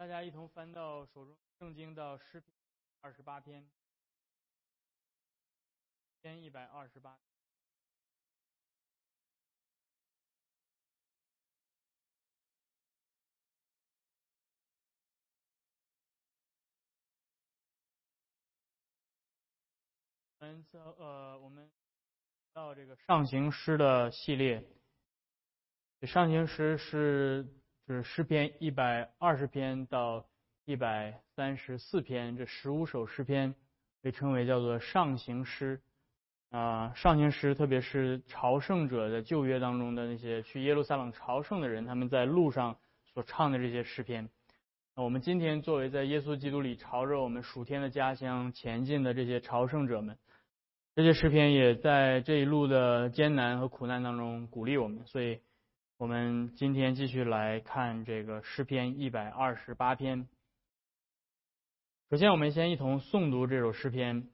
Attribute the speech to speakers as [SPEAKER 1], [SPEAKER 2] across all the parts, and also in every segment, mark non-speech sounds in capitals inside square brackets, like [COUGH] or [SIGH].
[SPEAKER 1] 大家一同翻到手中圣经到诗篇二十八篇，篇一百二十八。我们呃，我们到这个上行诗的系列，上行诗是是诗篇一百二十篇到一百三十四篇，这十五首诗篇被称为叫做上行诗啊，上行诗特别是朝圣者的旧约当中的那些去耶路撒冷朝圣的人，他们在路上所唱的这些诗篇。那我们今天作为在耶稣基督里朝着我们属天的家乡前进的这些朝圣者们。这些诗篇也在这一路的艰难和苦难当中鼓励我们，所以，我们今天继续来看这个诗篇一百二十八篇。首先，我们先一同诵读这首诗篇，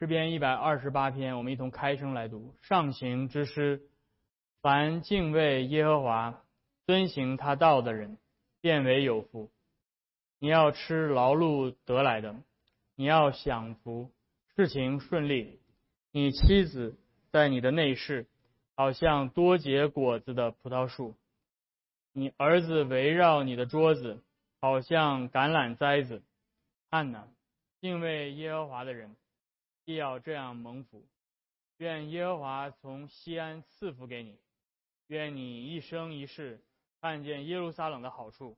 [SPEAKER 1] 诗篇一百二十八篇，我们一同开声来读。上行之诗，凡敬畏耶和华、遵行他道的人，变为有福。你要吃劳碌得来的，你要享福，事情顺利。你妻子在你的内室，好像多结果子的葡萄树；你儿子围绕你的桌子，好像橄榄栽子。看哪，敬畏耶和华的人，必要这样蒙福。愿耶和华从西安赐福给你，愿你一生一世看见耶路撒冷的好处，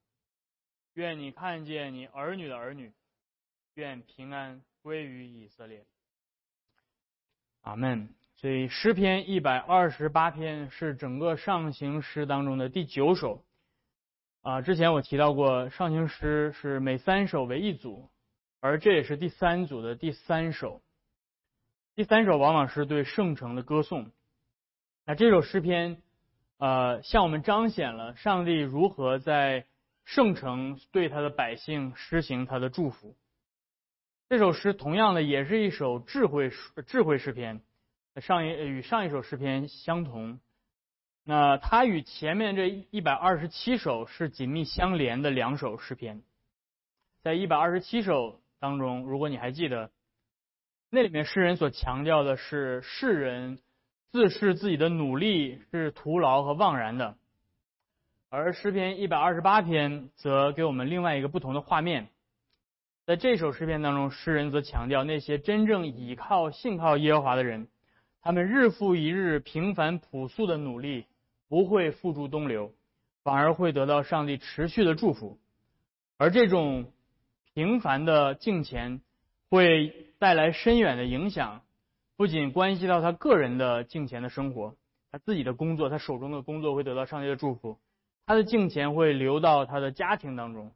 [SPEAKER 1] 愿你看见你儿女的儿女，愿平安归于以色列。阿门。所以诗篇一百二十八篇是整个上行诗当中的第九首。啊，之前我提到过，上行诗是每三首为一组，而这也是第三组的第三首。第三首往往是对圣城的歌颂。那这首诗篇，呃，向我们彰显了上帝如何在圣城对他的百姓施行他的祝福。这首诗同样的也是一首智慧智慧诗篇，上一与上一首诗篇相同。那它与前面这一百二十七首是紧密相连的两首诗篇。在一百二十七首当中，如果你还记得，那里面诗人所强调的是世人自视自己的努力是徒劳和妄然的，而诗篇一百二十八篇则给我们另外一个不同的画面。在这首诗篇当中，诗人则强调那些真正倚靠、信靠耶和华的人，他们日复一日平凡朴素的努力不会付诸东流，反而会得到上帝持续的祝福。而这种平凡的敬虔会带来深远的影响，不仅关系到他个人的敬虔的生活，他自己的工作，他手中的工作会得到上帝的祝福，他的敬虔会流到他的家庭当中。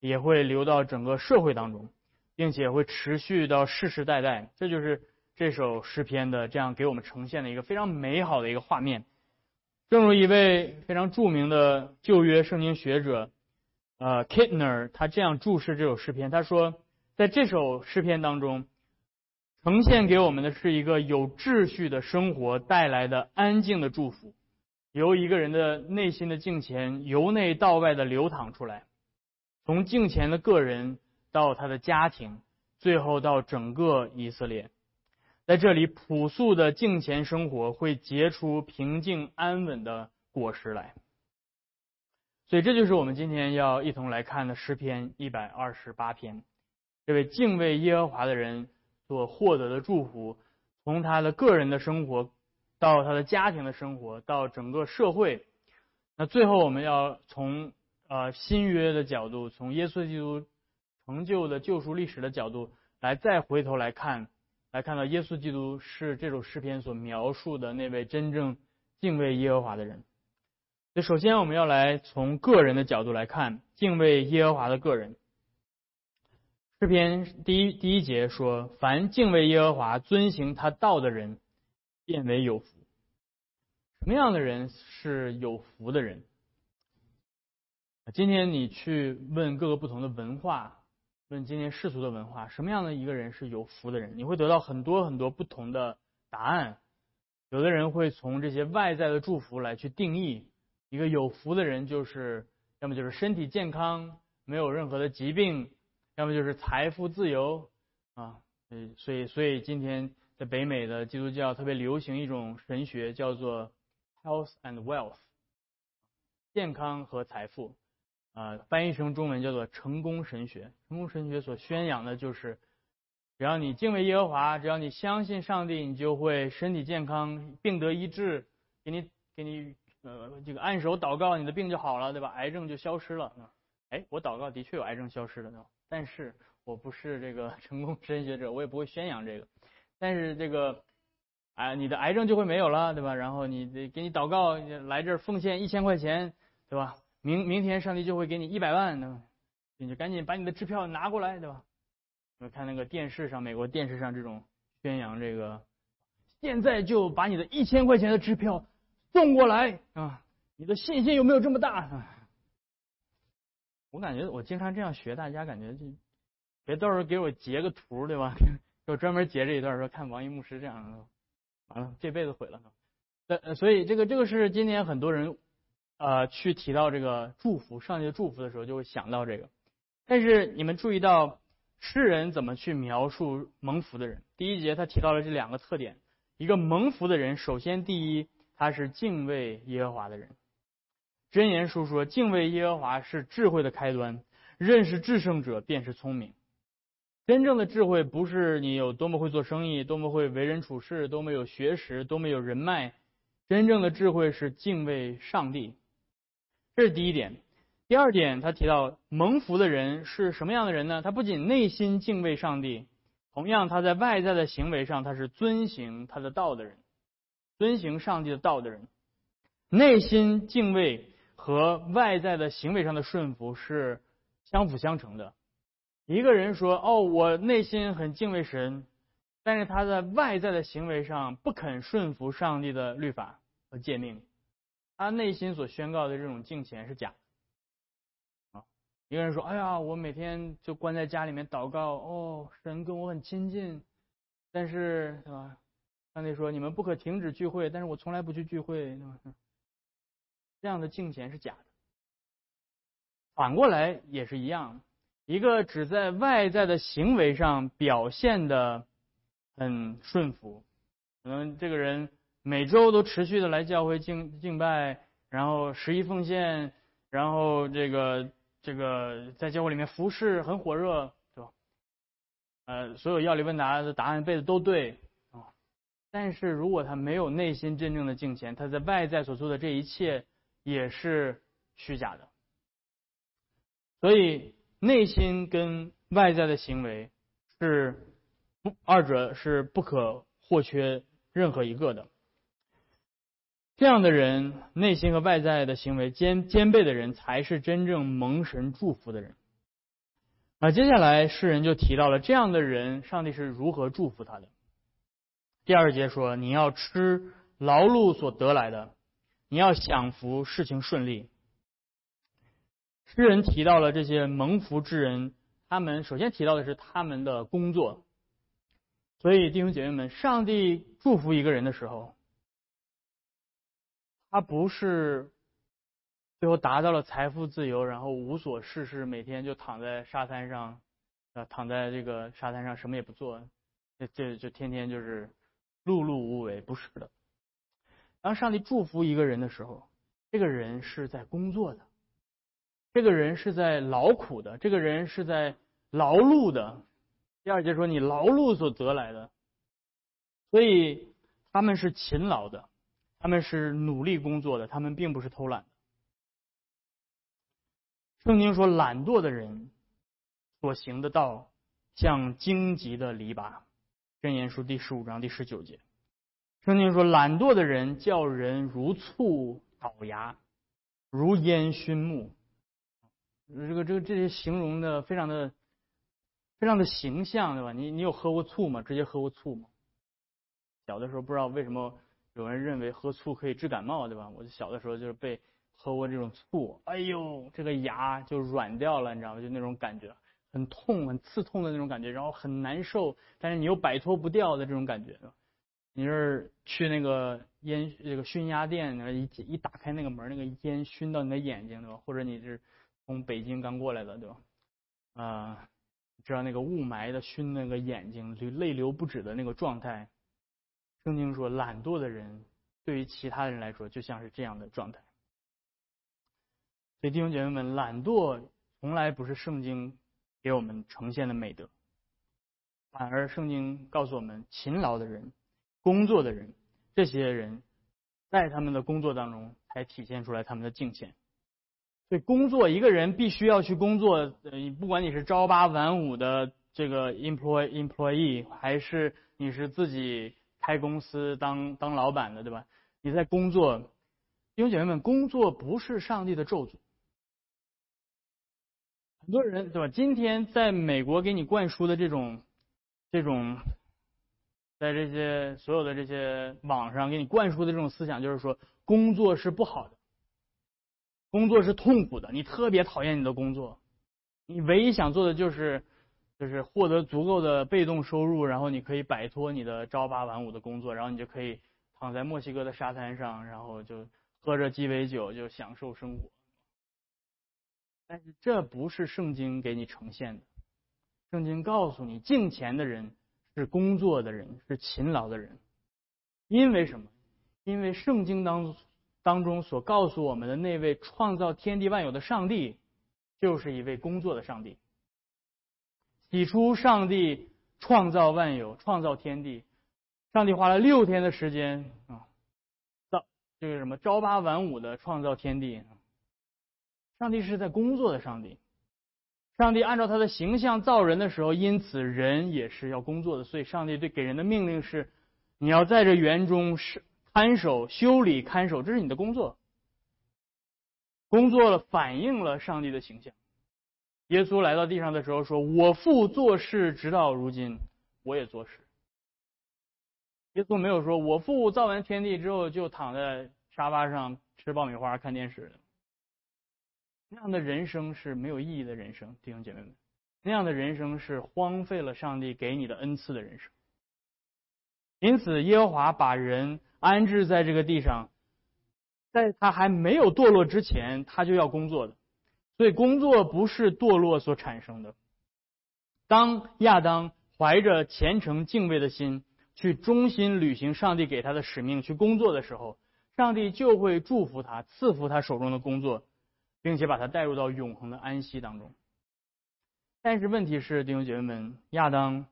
[SPEAKER 1] 也会流到整个社会当中，并且会持续到世世代代。这就是这首诗篇的这样给我们呈现的一个非常美好的一个画面。正如一位非常著名的旧约圣经学者，呃，Kitner，他这样注释这首诗篇，他说，在这首诗篇当中，呈现给我们的是一个有秩序的生活带来的安静的祝福，由一个人的内心的敬虔由内到外的流淌出来。从敬虔的个人到他的家庭，最后到整个以色列，在这里朴素的敬虔生活会结出平静安稳的果实来。所以，这就是我们今天要一同来看的诗篇一百二十八篇。这位敬畏耶和华的人所获得的祝福，从他的个人的生活到他的家庭的生活，到整个社会，那最后我们要从。呃，新约的角度，从耶稣基督成就的救赎历史的角度来，再回头来看，来看到耶稣基督是这首诗篇所描述的那位真正敬畏耶和华的人。那首先我们要来从个人的角度来看敬畏耶和华的个人。诗篇第一第一节说：“凡敬畏耶和华、遵行他道的人，变为有福。”什么样的人是有福的人？今天你去问各个不同的文化，问今天世俗的文化，什么样的一个人是有福的人？你会得到很多很多不同的答案。有的人会从这些外在的祝福来去定义一个有福的人，就是要么就是身体健康，没有任何的疾病，要么就是财富自由啊。所以所以今天在北美的基督教特别流行一种神学，叫做 health and wealth，健康和财富啊，翻译成中文叫做成功神学。成功神学所宣扬的就是，只要你敬畏耶和华，只要你相信上帝，你就会身体健康，病得医治，给你给你呃这个按手祷告，你的病就好了，对吧？癌症就消失了。哎，我祷告的确有癌症消失了，但是。我不是这个 [LAUGHS] 成功神学者，我也不会宣扬这个。但是这个，哎，你的癌症就会没有了，对吧？然后你得给你祷告，来这儿奉献一千块钱，对吧？明明天上帝就会给你一百万，对吧？你就赶紧把你的支票拿过来，对吧？我看那个电视上，美国电视上这种宣扬这个，现在就把你的一千块钱的支票送过来啊！你的信心有没有这么大？我感觉我经常这样学，大家感觉就。别到时候给我截个图，对吧？[LAUGHS] 给我专门截这一段，说看王一牧师这样的，完了这辈子毁了。呃，所以这个这个是今天很多人呃去提到这个祝福，上帝的祝福的时候，就会想到这个。但是你们注意到诗人怎么去描述蒙福的人？第一节他提到了这两个特点：一个蒙福的人，首先第一，他是敬畏耶和华的人。箴言书说，敬畏耶和华是智慧的开端，认识至圣者便是聪明。真正的智慧不是你有多么会做生意，多么会为人处事，多么有学识，多么有人脉。真正的智慧是敬畏上帝，这是第一点。第二点，他提到蒙福的人是什么样的人呢？他不仅内心敬畏上帝，同样他在外在的行为上他是遵行他的道的人，遵行上帝的道的人。内心敬畏和外在的行为上的顺服是相辅相成的。一个人说：“哦，我内心很敬畏神，但是他在外在的行为上不肯顺服上帝的律法和诫命，他内心所宣告的这种敬虔是假的。”啊，一个人说：“哎呀，我每天就关在家里面祷告，哦，神跟我很亲近，但是，对吧？上帝说你们不可停止聚会，但是我从来不去聚会，对吧？[LAUGHS] 这样的敬虔是假的。反过来也是一样。”一个只在外在的行为上表现的很顺服，可能这个人每周都持续的来教会敬敬拜，然后十一奉献，然后这个这个在教会里面服侍很火热，对吧？呃，所有要理问答的答案背的都对啊，但是如果他没有内心真正的敬虔，他在外在所做的这一切也是虚假的，所以。内心跟外在的行为是不二者是不可或缺任何一个的。这样的人，内心和外在的行为兼兼备的人，才是真正蒙神祝福的人。啊，接下来诗人就提到了这样的人，上帝是如何祝福他的。第二节说：“你要吃劳碌所得来的，你要享福，事情顺利。”诗人提到了这些蒙福之人，他们首先提到的是他们的工作。所以弟兄姐妹们，上帝祝福一个人的时候，他不是最后达到了财富自由，然后无所事事，每天就躺在沙滩上，啊，躺在这个沙滩上什么也不做，这这就天天就是碌碌无为，不是的。当上帝祝福一个人的时候，这个人是在工作的。这个人是在劳苦的，这个人是在劳碌的。第二节说你劳碌所得来的，所以他们是勤劳的，他们是努力工作的，他们并不是偷懒。圣经说懒惰的人所行的道像荆棘的篱笆。箴言书第十五章第十九节，圣经说懒惰的人叫人如醋倒牙，如烟熏目。这个这个这些形容的非常的非常的形象，对吧？你你有喝过醋吗？直接喝过醋吗？小的时候不知道为什么有人认为喝醋可以治感冒，对吧？我就小的时候就是被喝过这种醋，哎呦，这个牙就软掉了，你知道吗？就那种感觉，很痛、很刺痛的那种感觉，然后很难受，但是你又摆脱不掉的这种感觉。你是去那个烟这个熏鸭店，一一打开那个门，那个烟熏到你的眼睛，对吧？或者你是。从北京刚过来的，对吧？啊，知道那个雾霾的熏那个眼睛，就泪流不止的那个状态。圣经说，懒惰的人对于其他人来说就像是这样的状态。所以弟兄姐妹们，懒惰从来不是圣经给我们呈现的美德，反而圣经告诉我们，勤劳的人、工作的人，这些人在他们的工作当中才体现出来他们的敬虔。所以，工作一个人必须要去工作，呃，不管你是朝八晚五的这个 employee employee，还是你是自己开公司当当老板的，对吧？你在工作，弟兄姐妹们，工作不是上帝的咒诅。很多人对吧？今天在美国给你灌输的这种，这种，在这些所有的这些网上给你灌输的这种思想，就是说工作是不好的，工作是痛苦的，你特别讨厌你的工作，你唯一想做的就是，就是获得足够的被动收入，然后你可以摆脱你的朝八晚五的工作，然后你就可以躺在墨西哥的沙滩上，然后就喝着鸡尾酒就享受生活。但是这不是圣经给你呈现的。圣经告诉你，敬虔的人是工作的人，是勤劳的人。因为什么？因为圣经当当中所告诉我们的那位创造天地万有的上帝，就是一位工作的上帝。起初，上帝创造万有，创造天地。上帝花了六天的时间啊，造这个什么朝八晚五的创造天地。上帝是在工作的上帝，上帝按照他的形象造人的时候，因此人也是要工作的。所以，上帝对给人的命令是：你要在这园中是看守、修理、看守，这是你的工作。工作了，反映了上帝的形象。耶稣来到地上的时候说：“我父做事，直到如今，我也做事。”耶稣没有说：“我父造完天地之后，就躺在沙发上吃爆米花、看电视。”那样的人生是没有意义的人生，弟兄姐妹们，那样的人生是荒废了上帝给你的恩赐的人生。因此，耶和华把人安置在这个地上，在他还没有堕落之前，他就要工作的。所以，工作不是堕落所产生的。当亚当怀着虔诚敬畏的心去忠心履行上帝给他的使命去工作的时候，上帝就会祝福他，赐福他手中的工作。并且把他带入到永恒的安息当中。但是问题是，弟兄姐妹们，亚当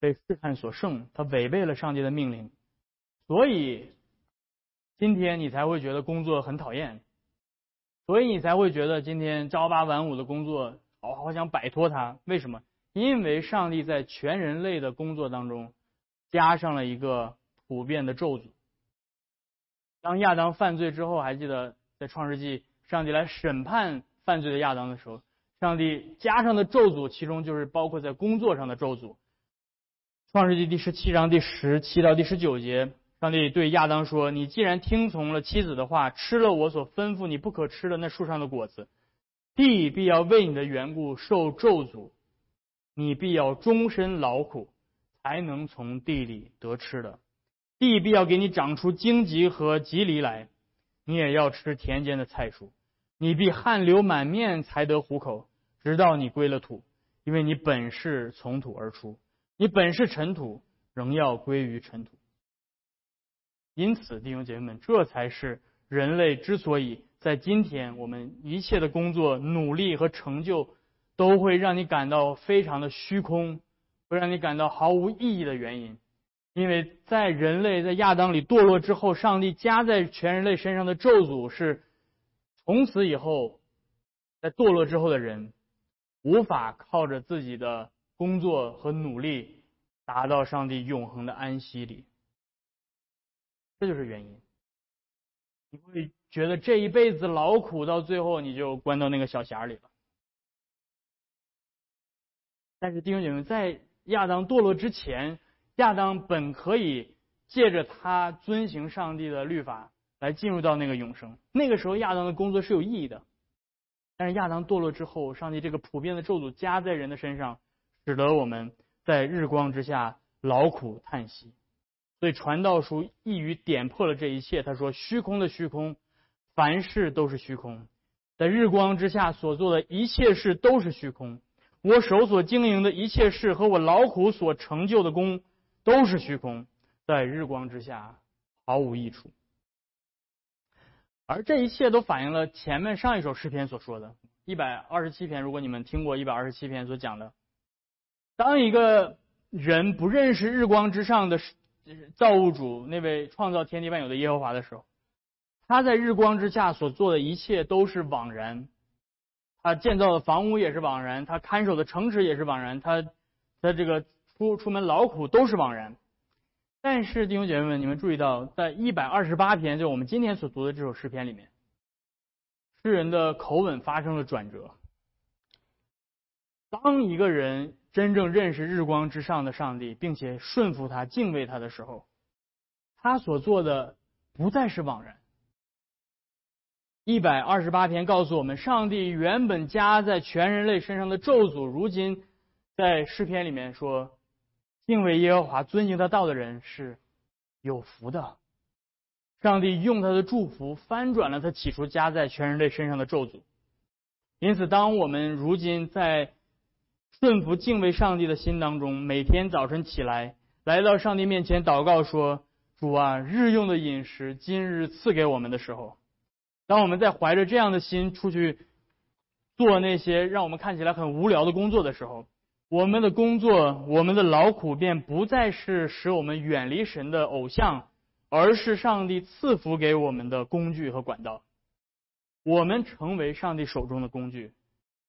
[SPEAKER 1] 被试探所胜，他违背了上帝的命令，所以今天你才会觉得工作很讨厌，所以你才会觉得今天朝八晚五的工作，哦好想摆脱它。为什么？因为上帝在全人类的工作当中加上了一个普遍的咒诅。当亚当犯罪之后，还记得在创世纪。上帝来审判犯罪的亚当的时候，上帝加上的咒诅，其中就是包括在工作上的咒诅。创世纪第十七章第十七到第十九节，上帝对亚当说：“你既然听从了妻子的话，吃了我所吩咐你不可吃的那树上的果子，地必要为你的缘故受咒诅，你必要终身劳苦，才能从地里得吃的。地必要给你长出荆棘和棘藜来，你也要吃田间的菜蔬。”你必汗流满面才得糊口，直到你归了土，因为你本是从土而出，你本是尘土，仍要归于尘土。因此，弟兄姐妹们，这才是人类之所以在今天我们一切的工作、努力和成就都会让你感到非常的虚空，会让你感到毫无意义的原因。因为在人类在亚当里堕落之后，上帝加在全人类身上的咒诅是。从此以后，在堕落之后的人，无法靠着自己的工作和努力达到上帝永恒的安息里。这就是原因。你会觉得这一辈子劳苦，到最后你就关到那个小匣里了。但是弟兄姐妹，在亚当堕落之前，亚当本可以借着他遵行上帝的律法。来进入到那个永生，那个时候亚当的工作是有意义的，但是亚当堕落之后，上帝这个普遍的咒诅加在人的身上，使得我们在日光之下劳苦叹息。所以传道书一语点破了这一切。他说：“虚空的虚空，凡事都是虚空。”在日光之下所做的一切事都是虚空，我手所经营的一切事和我劳苦所成就的功都是虚空，在日光之下毫无益处。而这一切都反映了前面上一首诗篇所说的，一百二十七篇。如果你们听过一百二十七篇所讲的，当一个人不认识日光之上的造物主那位创造天地万有的耶和华的时候，他在日光之下所做的一切都是枉然。他建造的房屋也是枉然，他看守的城池也是枉然，他他这个出出门劳苦都是枉然。但是弟兄姐妹们，你们注意到，在一百二十八篇，就我们今天所读的这首诗篇里面，诗人的口吻发生了转折。当一个人真正认识日光之上的上帝，并且顺服他、敬畏他的时候，他所做的不再是枉然。一百二十八篇告诉我们，上帝原本加在全人类身上的咒诅，如今在诗篇里面说。敬畏耶和华、遵行他道的人是有福的。上帝用他的祝福翻转了他起初加在全人类身上的咒诅。因此，当我们如今在顺服敬畏上帝的心当中，每天早晨起来来到上帝面前祷告说：“主啊，日用的饮食今日赐给我们的时候，当我们在怀着这样的心出去做那些让我们看起来很无聊的工作的时候。”我们的工作，我们的劳苦，便不再是使我们远离神的偶像，而是上帝赐福给我们的工具和管道。我们成为上帝手中的工具。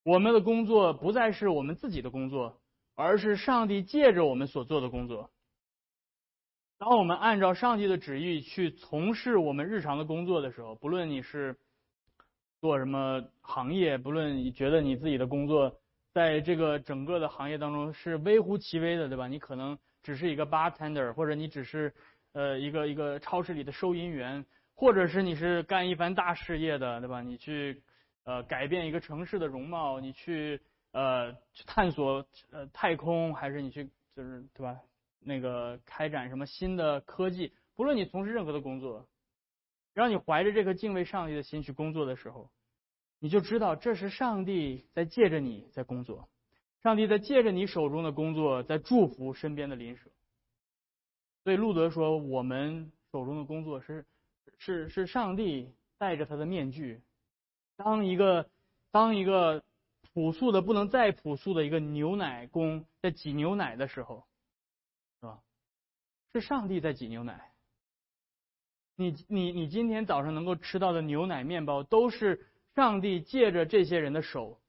[SPEAKER 1] 我们的工作不再是我们自己的工作，而是上帝借着我们所做的工作。当我们按照上帝的旨意去从事我们日常的工作的时候，不论你是做什么行业，不论你觉得你自己的工作。在这个整个的行业当中是微乎其微的，对吧？你可能只是一个 bartender，或者你只是呃一个一个超市里的收银员，或者是你是干一番大事业的，对吧？你去呃改变一个城市的容貌，你去呃去探索呃太空，还是你去就是对吧？那个开展什么新的科技，不论你从事任何的工作，让你怀着这颗敬畏上帝的心去工作的时候。你就知道这是上帝在借着你在工作，上帝在借着你手中的工作在祝福身边的邻舍。所以路德说，我们手中的工作是是是上帝戴着他的面具，当一个当一个朴素的不能再朴素的一个牛奶工在挤牛奶的时候，是吧？是上帝在挤牛奶。你你你今天早上能够吃到的牛奶面包都是。上帝借着这些人的手，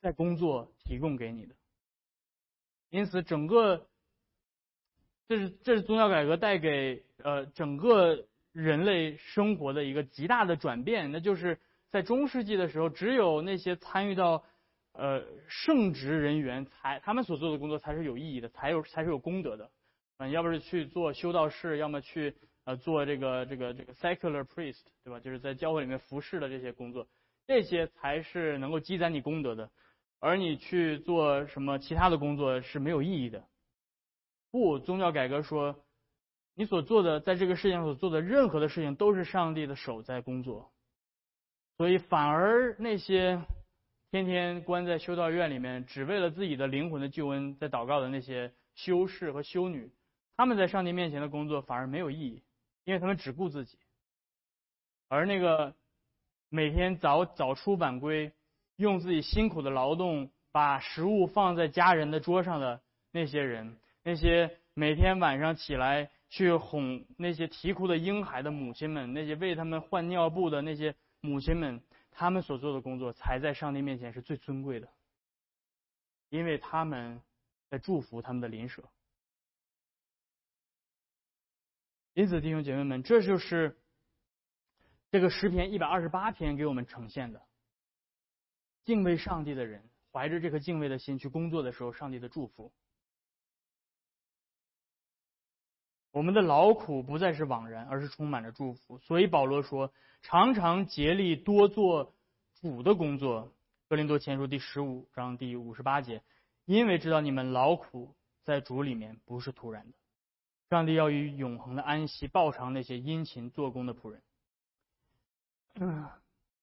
[SPEAKER 1] 在工作提供给你的，因此整个，这是这是宗教改革带给呃整个人类生活的一个极大的转变。那就是在中世纪的时候，只有那些参与到呃圣职人员才他们所做的工作才是有意义的，才有才是有功德的。嗯，要不是去做修道士，要么去呃做这个这个这个 secular priest，对吧？就是在教会里面服侍的这些工作。这些才是能够积攒你功德的，而你去做什么其他的工作是没有意义的。不，宗教改革说，你所做的在这个世界上所做的任何的事情都是上帝的手在工作，所以反而那些天天关在修道院里面只为了自己的灵魂的救恩在祷告的那些修士和修女，他们在上帝面前的工作反而没有意义，因为他们只顾自己，而那个。每天早早出晚归，用自己辛苦的劳动把食物放在家人的桌上的那些人，那些每天晚上起来去哄那些啼哭的婴孩的母亲们，那些为他们换尿布的那些母亲们，他们所做的工作才在上帝面前是最尊贵的，因为他们在祝福他们的邻舍。因此，弟兄姐妹们，这就是。这个诗篇一百二十八篇给我们呈现的，敬畏上帝的人怀着这颗敬畏的心去工作的时候，上帝的祝福。我们的劳苦不再是枉然，而是充满着祝福。所以保罗说：“常常竭力多做主的工作。”格林多前书第十五章第五十八节，因为知道你们劳苦在主里面不是突然的，上帝要以永恒的安息报偿那些殷勤做工的仆人。嗯，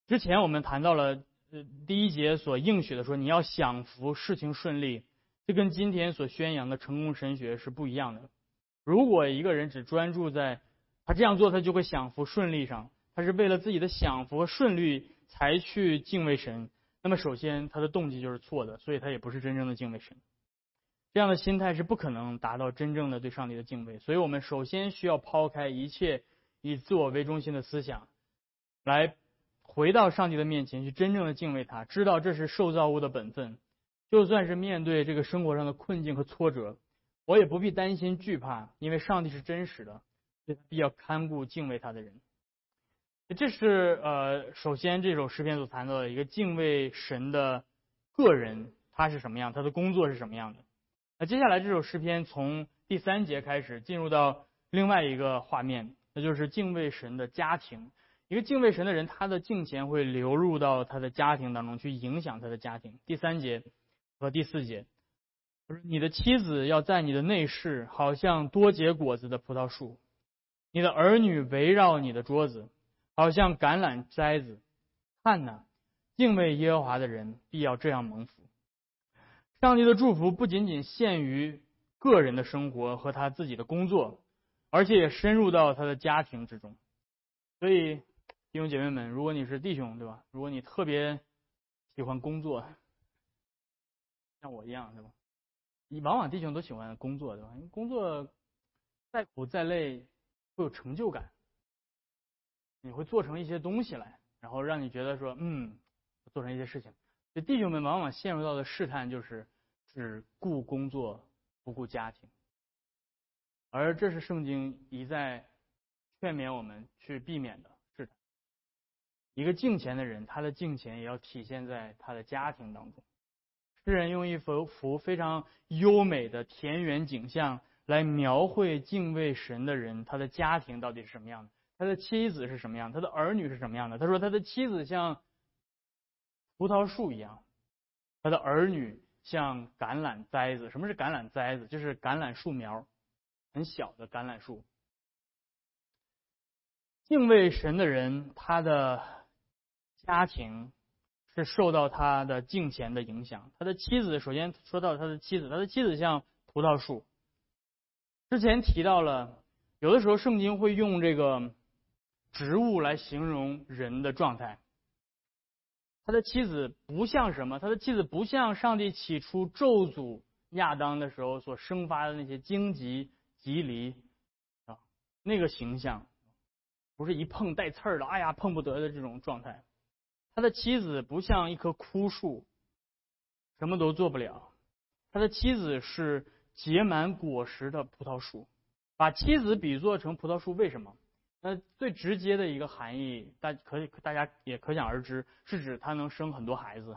[SPEAKER 1] 之前我们谈到了，呃，第一节所应许的说你要享福，事情顺利，这跟今天所宣扬的成功神学是不一样的。如果一个人只专注在他这样做，他就会享福顺利上，他是为了自己的享福和顺利才去敬畏神，那么首先他的动机就是错的，所以他也不是真正的敬畏神。这样的心态是不可能达到真正的对上帝的敬畏，所以我们首先需要抛开一切以自我为中心的思想，来。回到上帝的面前去，真正的敬畏他，知道这是受造物的本分。就算是面对这个生活上的困境和挫折，我也不必担心惧怕，因为上帝是真实的，必要看顾敬畏他的人。这是呃，首先这首诗篇所谈到的一个敬畏神的个人，他是什么样，他的工作是什么样的。那接下来这首诗篇从第三节开始进入到另外一个画面，那就是敬畏神的家庭。一个敬畏神的人，他的敬虔会流入到他的家庭当中去，影响他的家庭。第三节和第四节，你的妻子要在你的内室，好像多结果子的葡萄树；你的儿女围绕你的桌子，好像橄榄摘子。看呐，敬畏耶和华的人必要这样蒙福。上帝的祝福不仅仅限于个人的生活和他自己的工作，而且也深入到他的家庭之中。所以。弟兄姐妹们，如果你是弟兄，对吧？如果你特别喜欢工作，像我一样，对吧？你往往弟兄都喜欢工作，对吧？因为工作再苦再累，会有成就感，你会做成一些东西来，然后让你觉得说，嗯，做成一些事情。所以弟兄们往往陷入到的试探就是只顾工作不顾家庭，而这是圣经一再劝勉我们去避免的。一个敬虔的人，他的敬虔也要体现在他的家庭当中。诗人用一幅幅非常优美的田园景象来描绘敬畏神的人，他的家庭到底是什么样的？他的妻子是什么样？他的儿女是什么样的？他说他的妻子像葡萄树一样，他的儿女像橄榄栽子。什么是橄榄栽子？就是橄榄树苗，很小的橄榄树。敬畏神的人，他的。家庭是受到他的敬虔的影响。他的妻子，首先说到他的妻子，他的妻子像葡萄树。之前提到了，有的时候圣经会用这个植物来形容人的状态。他的妻子不像什么？他的妻子不像上帝起初咒诅亚当的时候所生发的那些荆棘、棘藜啊，那个形象，不是一碰带刺儿的，哎呀碰不得的这种状态。他的妻子不像一棵枯树，什么都做不了。他的妻子是结满果实的葡萄树。把妻子比作成葡萄树，为什么？那最直接的一个含义，大可以大家也可想而知，是指它能生很多孩子。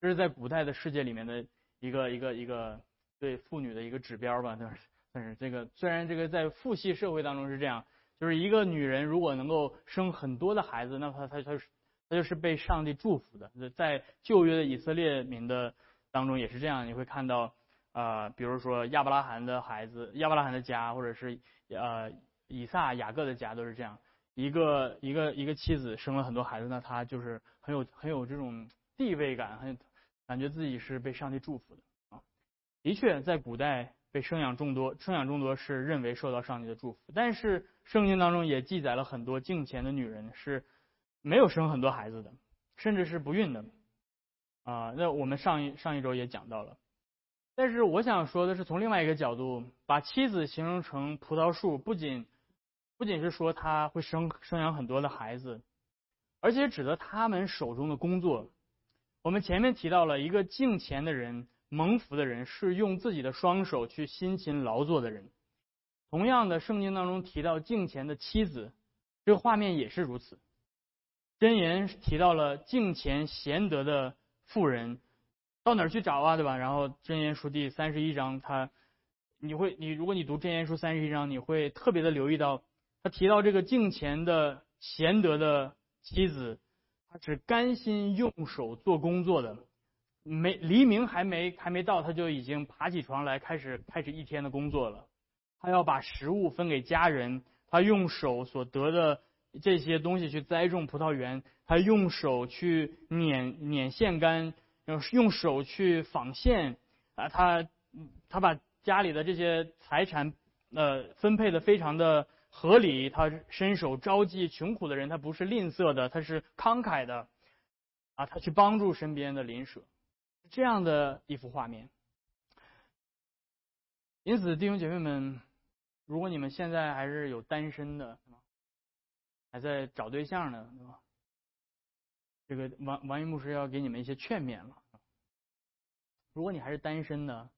[SPEAKER 1] 这是在古代的世界里面的一个一个一个对妇女的一个指标吧？但是但是这个虽然这个在父系社会当中是这样，就是一个女人如果能够生很多的孩子，那她她她是。他就是被上帝祝福的，在旧约的以色列民的当中也是这样。你会看到，呃，比如说亚伯拉罕的孩子，亚伯拉罕的家，或者是呃以撒、雅各的家都是这样。一个一个一个妻子生了很多孩子，那他就是很有很有这种地位感，很感觉自己是被上帝祝福的啊。的确，在古代被生养众多，生养众多是认为受到上帝的祝福。但是圣经当中也记载了很多敬虔的女人是。没有生很多孩子的，甚至是不孕的，啊，那我们上一上一周也讲到了。但是我想说的是，从另外一个角度，把妻子形容成葡萄树，不仅不仅是说他会生生养很多的孩子，而且指的他们手中的工作。我们前面提到了一个敬虔的人、蒙福的人，是用自己的双手去辛勤劳作的人。同样的，圣经当中提到敬虔的妻子，这个画面也是如此。箴言提到了敬虔贤德的妇人，到哪儿去找啊？对吧？然后箴言书第三十一章，他你会你如果你读箴言书三十一章，你会特别的留意到，他提到这个敬虔的贤德的妻子，她是甘心用手做工作的，没黎明还没还没到，他就已经爬起床来开始开始一天的工作了。他要把食物分给家人，他用手所得的。这些东西去栽种葡萄园，他用手去碾碾线杆，用用手去纺线啊，他他把家里的这些财产呃分配的非常的合理，他伸手招济穷苦的人，他不是吝啬的，他是慷慨的啊，他去帮助身边的邻舍，这样的一幅画面。因此，弟兄姐妹们，如果你们现在还是有单身的，还在找对象呢，对吧？这个王王一牧师要给你们一些劝勉了。如果你还是单身的，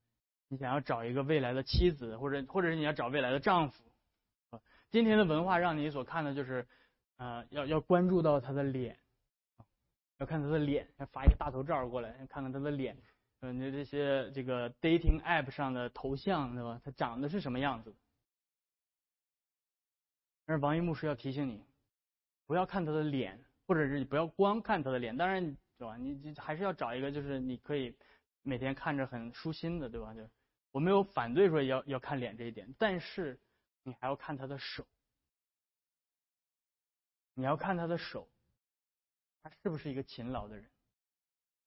[SPEAKER 1] 你想要找一个未来的妻子，或者或者是你要找未来的丈夫，今天的文化让你所看的就是，呃，要要关注到他的脸，要看他的脸，要发一个大头照过来，看看他的脸。嗯，你这些这个 dating app 上的头像，对吧？他长得是什么样子？但是王一牧师要提醒你，不要看他的脸，或者是你不要光看他的脸。当然，对吧？你还是要找一个，就是你可以每天看着很舒心的，对吧？就我没有反对说要要看脸这一点，但是你还要看他的手，你要看他的手，他是不是一个勤劳的人？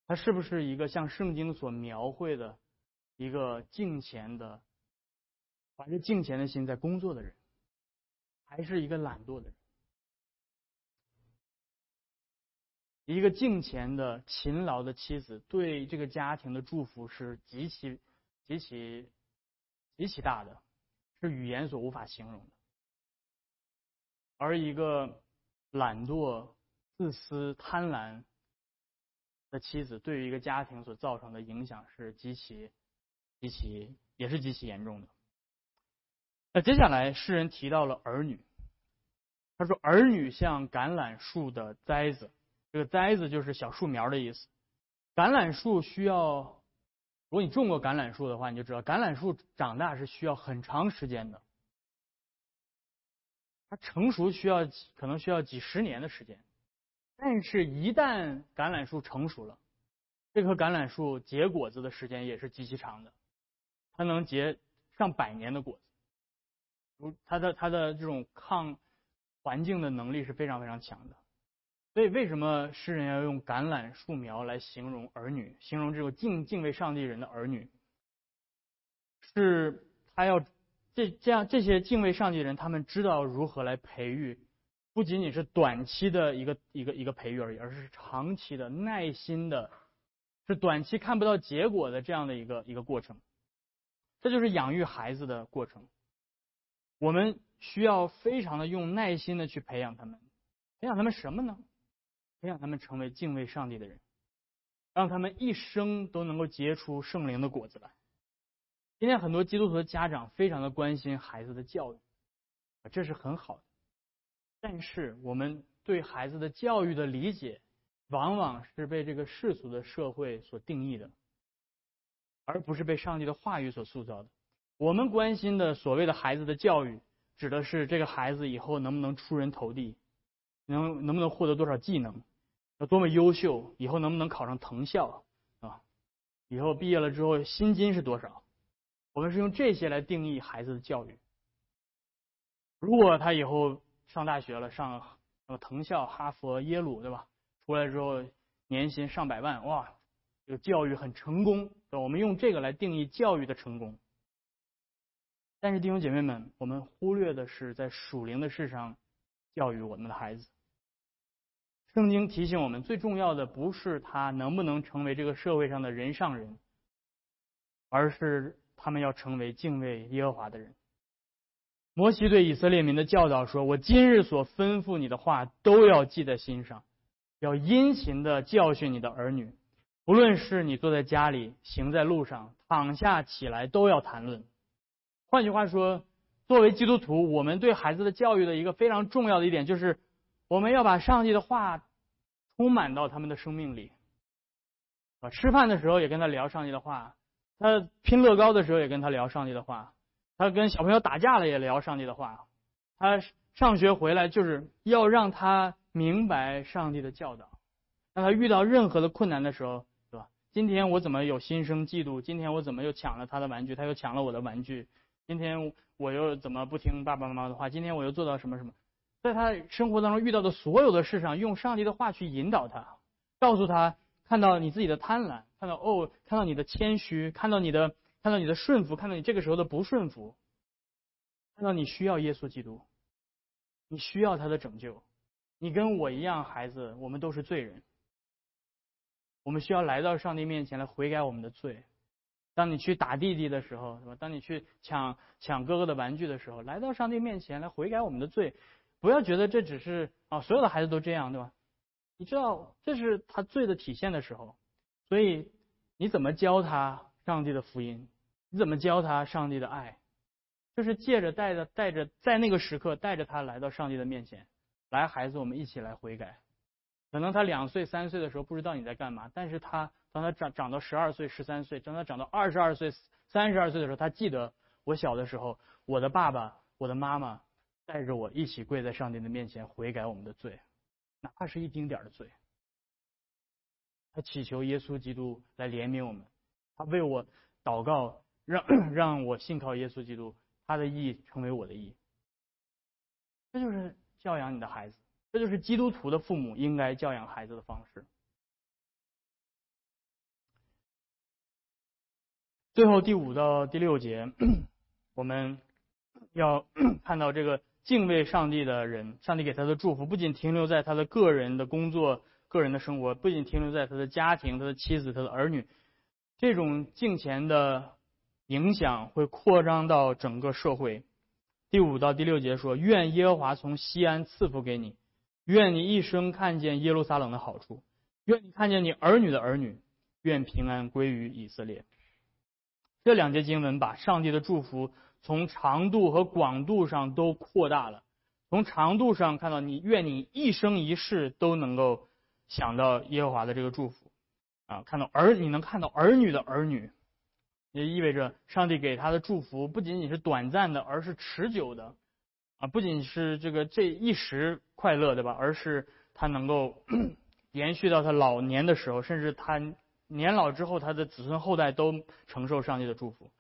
[SPEAKER 1] 他是不是一个像圣经所描绘的一个敬虔的、怀着敬虔的心在工作的人，还是一个懒惰的人？一个敬虔的、勤劳的妻子对这个家庭的祝福是极其、极其、极其大的，是语言所无法形容的。而一个懒惰、自私、贪婪。的妻子对于一个家庭所造成的影响是极其、极其，也是极其严重的。那接下来诗人提到了儿女，他说儿女像橄榄树的栽子，这个栽子就是小树苗的意思。橄榄树需要，如果你种过橄榄树的话，你就知道橄榄树长大是需要很长时间的，它成熟需要可能需要几十年的时间。但是，一旦橄榄树成熟了，这棵橄榄树结果子的时间也是极其长的，它能结上百年的果子。如它的它的这种抗环境的能力是非常非常强的。所以，为什么诗人要用橄榄树苗来形容儿女，形容这种敬敬畏上帝人的儿女？是他要这这样这些敬畏上帝人，他们知道如何来培育。不仅仅是短期的一个一个一个培育而已，而是长期的耐心的，是短期看不到结果的这样的一个一个过程。这就是养育孩子的过程。我们需要非常的用耐心的去培养他们，培养他们什么呢？培养他们成为敬畏上帝的人，让他们一生都能够结出圣灵的果子来。今天很多基督徒的家长非常的关心孩子的教育，这是很好的。但是我们对孩子的教育的理解，往往是被这个世俗的社会所定义的，而不是被上帝的话语所塑造的。我们关心的所谓的孩子的教育，指的是这个孩子以后能不能出人头地，能能不能获得多少技能，要多么优秀，以后能不能考上藤校啊？以后毕业了之后薪金是多少？我们是用这些来定义孩子的教育。如果他以后，上大学了，上那个藤校，哈佛、耶鲁，对吧？出来之后年薪上百万，哇，这个教育很成功，我们用这个来定义教育的成功。但是弟兄姐妹们，我们忽略的是在属灵的事上教育我们的孩子。圣经提醒我们，最重要的不是他能不能成为这个社会上的人上人，而是他们要成为敬畏耶和华的人。摩西对以色列民的教导说：“我今日所吩咐你的话都要记在心上，要殷勤的教训你的儿女，不论是你坐在家里、行在路上、躺下起来，都要谈论。”换句话说，作为基督徒，我们对孩子的教育的一个非常重要的一点，就是我们要把上帝的话充满到他们的生命里。啊，吃饭的时候也跟他聊上帝的话，他拼乐高的时候也跟他聊上帝的话。他跟小朋友打架了也聊上帝的话，他上学回来就是要让他明白上帝的教导，让他遇到任何的困难的时候，对吧？今天我怎么有心生嫉妒？今天我怎么又抢了他的玩具？他又抢了我的玩具？今天我又怎么不听爸爸妈妈的话？今天我又做到什么什么？在他生活当中遇到的所有的事上，用上帝的话去引导他，告诉他看到你自己的贪婪，看到哦，看到你的谦虚，看到你的看到你的顺服，看到你这个时候的不顺服，看到你需要耶稣基督，你需要他的拯救，你跟我一样，孩子，我们都是罪人，我们需要来到上帝面前来悔改我们的罪。当你去打弟弟的时候，是吧？当你去抢抢哥哥的玩具的时候，来到上帝面前来悔改我们的罪，不要觉得这只是啊，所有的孩子都这样，对吧？你知道这是他罪的体现的时候，所以你怎么教他上帝的福音？你怎么教他上帝的爱？就是借着带着带着在那个时刻带着他来到上帝的面前，来，孩子，我们一起来悔改。可能他两岁三岁的时候不知道你在干嘛，但是他。当他长长到十二岁、十三岁，当他长到二十二岁、三十二岁的时候，他记得我小的时候，我的爸爸、我的妈妈带着我一起跪在上帝的面前悔改我们的罪，哪怕是一丁点的罪。他祈求耶稣基督来怜悯我们，他为我祷告，让 [CLEARS THROAT] 让我信靠耶稣基督，他的义成为我的义。这就是教养你的孩子，这就是基督徒的父母应该教养孩子的方式。最后第五到第六节，[CLEARS THROAT] 我们要 [CLEARS THROAT] 看到这个敬畏上帝的人，上帝给他的祝福不仅停留在他的个人的工作、个人的生活，不仅停留在他的家庭、他的妻子、他的儿女，这种敬虔的影响会扩张到整个社会。第五到第六节说：“愿耶和华从西安赐福给你，愿你一生看见耶路撒冷的好处，愿你看见你儿女的儿女，愿平安归于以色列。”这两节经文把上帝的祝福从长度和广度上都扩大了。从长度上看到，你愿你一生一世都能够想到耶和华的这个祝福啊！看到儿，你能看到儿女的儿女，也意味着上帝给他的祝福不仅仅是短暂的，而是持久的啊！不仅是这个这一时快乐，对吧？而是他能够 [CLEARS THROAT] 延续到他老年的时候，甚至他。年老之后，他的子孙后代都承受上帝的祝福。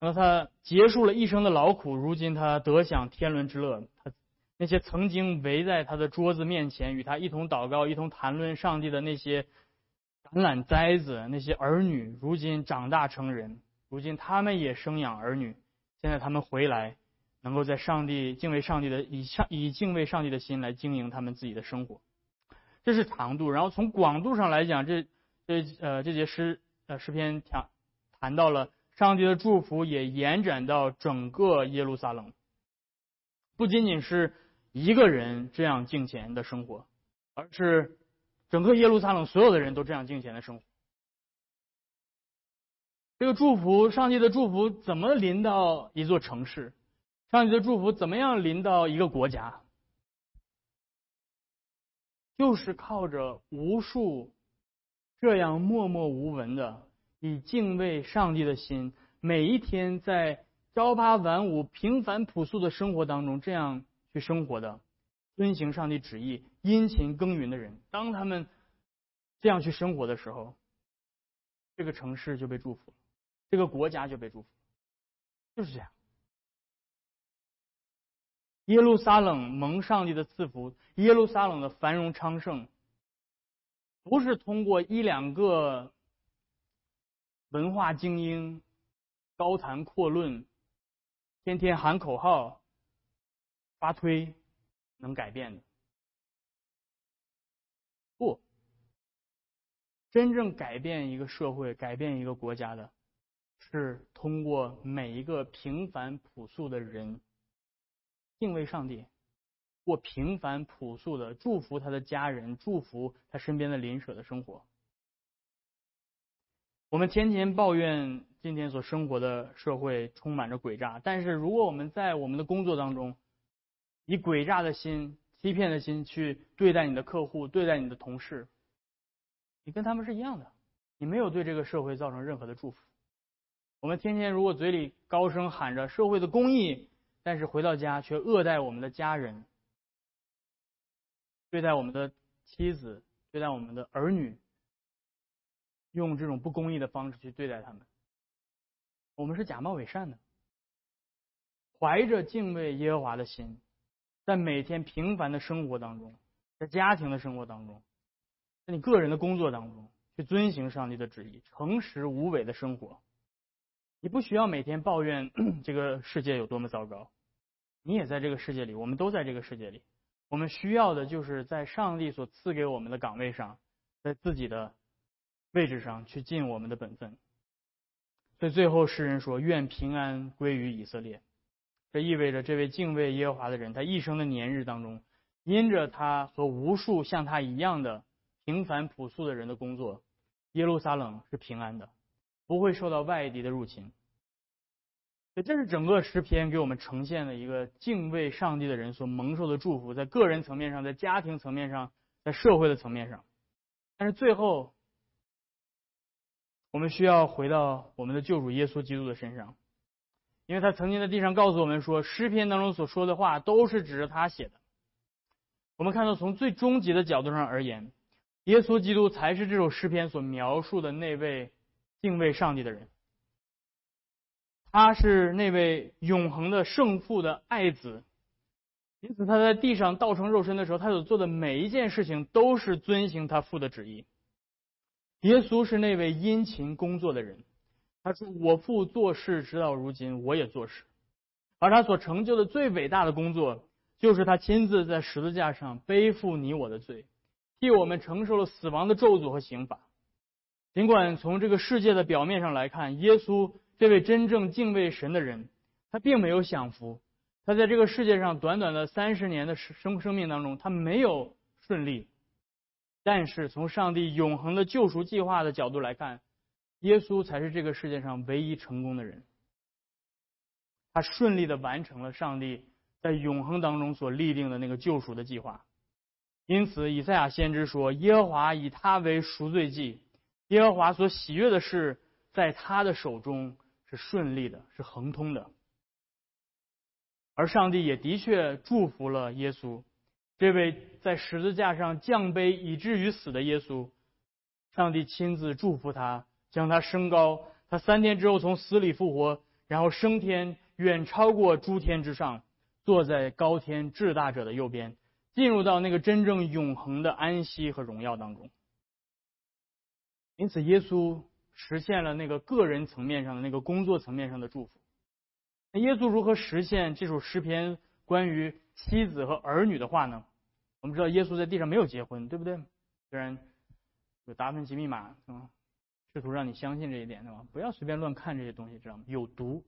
[SPEAKER 1] 那他结束了一生的劳苦，如今他得享天伦之乐。他那些曾经围在他的桌子面前，与他一同祷告、一同谈论上帝的那些橄榄栽子、那些儿女，如今长大成人，如今他们也生养儿女。现在他们回来，能够在上帝敬畏上帝的以上以敬畏上帝的心来经营他们自己的生活。这是长度，然后从广度上来讲，这。这呃，这节诗呃诗篇谈谈到了上帝的祝福，也延展到整个耶路撒冷，不仅仅是一个人这样敬虔的生活，而是整个耶路撒冷所有的人都这样敬虔的生活。这个祝福，上帝的祝福怎么临到一座城市？上帝的祝福怎么样临到一个国家？就是靠着无数。这样默默无闻的，以敬畏上帝的心，每一天在朝八晚五、平凡朴素的生活当中，这样去生活的，遵行上帝旨意、殷勤耕耘的人，当他们这样去生活的时候，这个城市就被祝福，这个国家就被祝福，就是这样。耶路撒冷蒙上帝的赐福，耶路撒冷的繁荣昌盛。不是通过一两个文化精英高谈阔论、天天喊口号、发推能改变的。不，真正改变一个社会、改变一个国家的，是通过每一个平凡朴素的人敬畏上帝。过平凡朴素的，祝福他的家人，祝福他身边的邻舍的生活。我们天天抱怨今天所生活的社会充满着诡诈，但是如果我们在我们的工作当中，以诡诈的心、欺骗的心去对待你的客户、对待你的同事，你跟他们是一样的，你没有对这个社会造成任何的祝福。我们天天如果嘴里高声喊着社会的公义，但是回到家却恶待我们的家人。对待我们的妻子，对待我们的儿女，用这种不公义的方式去对待他们，我们是假冒伪善的。怀着敬畏耶和华的心，在每天平凡的生活当中，在家庭的生活当中，在你个人的工作当中，去遵行上帝的旨意，诚实无伪的生活。你不需要每天抱怨 [CLEARS THROAT] 这个世界有多么糟糕，你也在这个世界里，我们都在这个世界里。我们需要的就是在上帝所赐给我们的岗位上，在自己的位置上去尽我们的本分。所以最后诗人说：“愿平安归于以色列。”这意味着这位敬畏耶和华的人，他一生的年日当中，因着他和无数像他一样的平凡朴素的人的工作，耶路撒冷是平安的，不会受到外敌的入侵。所以，这是整个诗篇给我们呈现的一个敬畏上帝的人所蒙受的祝福，在个人层面上，在家庭层面上，在社会的层面上。但是最后，我们需要回到我们的救主耶稣基督的身上，因为他曾经在地上告诉我们说，诗篇当中所说的话都是指着他写的。我们看到，从最终极的角度上而言，耶稣基督才是这首诗篇所描述的那位敬畏上帝的人。他是那位永恒的圣父的爱子，因此他在地上道成肉身的时候，他所做的每一件事情都是遵行他父的旨意。耶稣是那位殷勤工作的人，他说：“我父做事直到如今，我也做事。”而他所成就的最伟大的工作，就是他亲自在十字架上背负你我的罪，替我们承受了死亡的咒诅和刑罚。尽管从这个世界的表面上来看，耶稣。这位真正敬畏神的人，他并没有享福。他在这个世界上短短的三十年的生生命当中，他没有顺利。但是从上帝永恒的救赎计划的角度来看，耶稣才是这个世界上唯一成功的人。他顺利的完成了上帝在永恒当中所立定的那个救赎的计划。因此，以赛亚先知说：“耶和华以他为赎罪祭，耶和华所喜悦的是在他的手中。”是顺利的，是亨通的，而上帝也的确祝福了耶稣，这位在十字架上降卑以至于死的耶稣，上帝亲自祝福他，将他升高，他三天之后从死里复活，然后升天，远超过诸天之上，坐在高天至大者的右边，进入到那个真正永恒的安息和荣耀当中。因此，耶稣。实现了那个个人层面上的那个工作层面上的祝福。那耶稣如何实现这首诗篇关于妻子和儿女的话呢？我们知道耶稣在地上没有结婚，对不对？虽然有达芬奇密码，嗯，试图让你相信这一点，对吧？不要随便乱看这些东西，知道吗？有毒。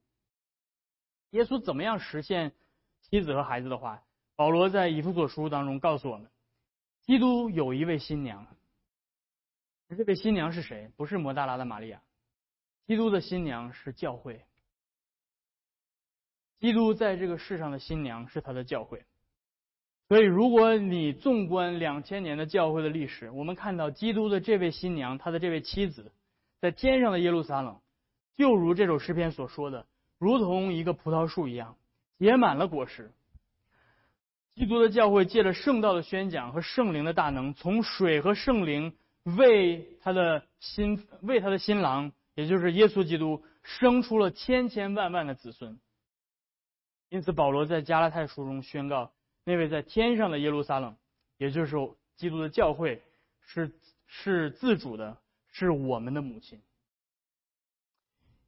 [SPEAKER 1] 耶稣怎么样实现妻子和孩子的话？保罗在以弗所书当中告诉我们，基督有一位新娘。这位新娘是谁？不是摩大拉的玛利亚，基督的新娘是教会。基督在这个世上的新娘是他的教会。所以，如果你纵观两千年的教会的历史，我们看到基督的这位新娘，他的这位妻子，在天上的耶路撒冷，就如这首诗篇所说的，如同一个葡萄树一样，结满了果实。基督的教会借着圣道的宣讲和圣灵的大能，从水和圣灵。为他的新为他的新郎，也就是耶稣基督，生出了千千万万的子孙。因此，保罗在加拉太书中宣告：那位在天上的耶路撒冷，也就是基督的教会，是是自主的，是我们的母亲。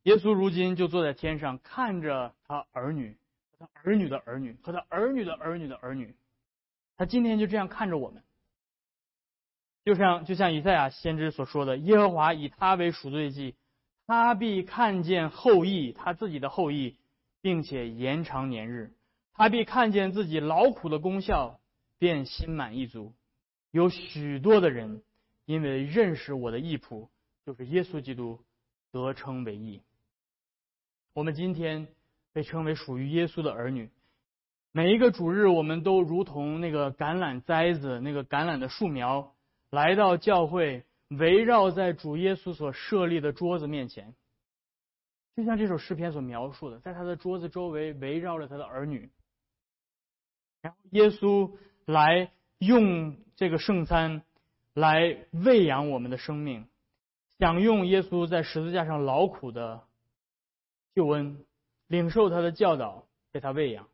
[SPEAKER 1] 耶稣如今就坐在天上，看着他儿女、他儿女的儿女和他儿女的儿女的儿女。他今天就这样看着我们。就像就像以赛亚先知所说的，耶和华以他为赎罪祭，他必看见后裔，他自己的后裔，并且延长年日，他必看见自己劳苦的功效，便心满意足。有许多的人因为认识我的义仆，就是耶稣基督，得称为义。我们今天被称为属于耶稣的儿女，每一个主日，我们都如同那个橄榄栽子，那个橄榄的树苗。来到教会，围绕在主耶稣所设立的桌子面前，就像这首诗篇所描述的，在他的桌子周围围绕着他的儿女，然后耶稣来用这个圣餐来喂养我们的生命，享用耶稣在十字架上劳苦的救恩，领受他的教导，被他喂养。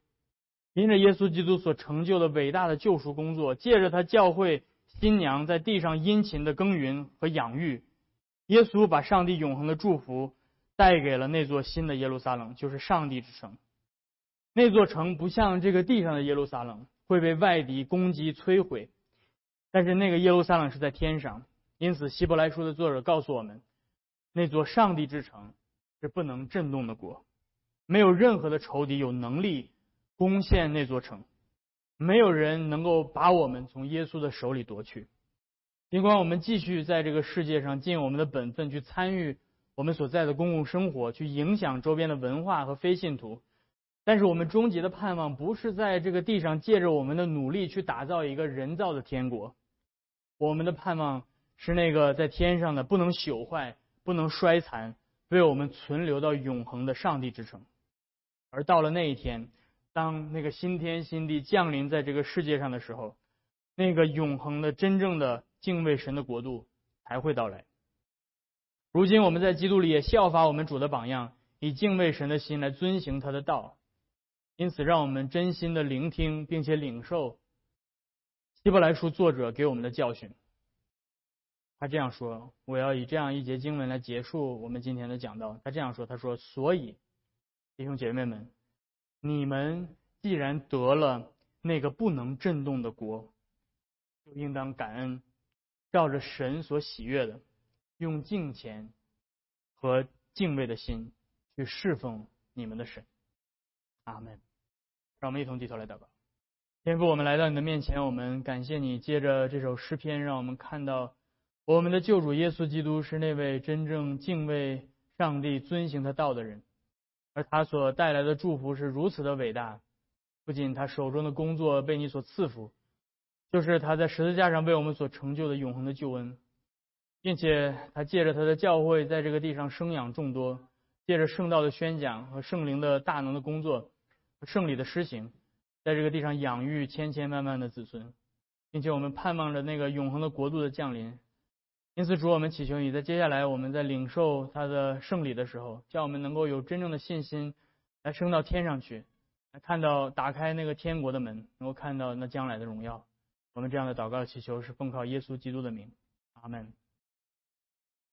[SPEAKER 1] 因着耶稣基督所成就的伟大的救赎工作，借着他教会新娘在地上殷勤的耕耘和养育，耶稣把上帝永恒的祝福带给了那座新的耶路撒冷，就是上帝之城。那座城不像这个地上的耶路撒冷会被外敌攻击摧毁，但是那个耶路撒冷是在天上，因此希伯来书的作者告诉我们，那座上帝之城是不能震动的国，没有任何的仇敌有能力。攻陷那座城，没有人能够把我们从耶稣的手里夺去。尽管我们继续在这个世界上尽我们的本分去参与我们所在的公共生活，去影响周边的文化和非信徒，但是我们终极的盼望不是在这个地上借着我们的努力去打造一个人造的天国。我们的盼望是那个在天上的不能朽坏、不能衰残、为我们存留到永恒的上帝之城。而到了那一天。当那个新天新地降临在这个世界上的时候，那个永恒的、真正的敬畏神的国度才会到来。如今我们在基督里也效法我们主的榜样，以敬畏神的心来遵行他的道。因此，让我们真心的聆听并且领受希伯来书作者给我们的教训。他这样说：“我要以这样一节经文来结束我们今天的讲道。”他这样说：“他说，所以弟兄姐妹们。”你们既然得了那个不能震动的国，就应当感恩，照着神所喜悦的，用敬虔和敬畏的心去侍奉你们的神。阿门。让我们一同低头来祷告。天父，我们来到你的面前，我们感谢你。借着这首诗篇，让我们看到我们的救主耶稣基督是那位真正敬畏上帝、遵行他道的人。而他所带来的祝福是如此的伟大，不仅他手中的工作被你所赐福，就是他在十字架上为我们所成就的永恒的救恩，并且他借着他的教会在这个地上生养众多，借着圣道的宣讲和圣灵的大能的工作，圣礼的施行，在这个地上养育千千万万的子孙，并且我们盼望着那个永恒的国度的降临。因此，主我们祈求你在接下来我们在领受他的圣礼的时候，叫我们能够有真正的信心，来升到天上去，来看到打开那个天国的门，能够看到那将来的荣耀。我们这样的祷告祈求是奉靠耶稣基督的名，阿门。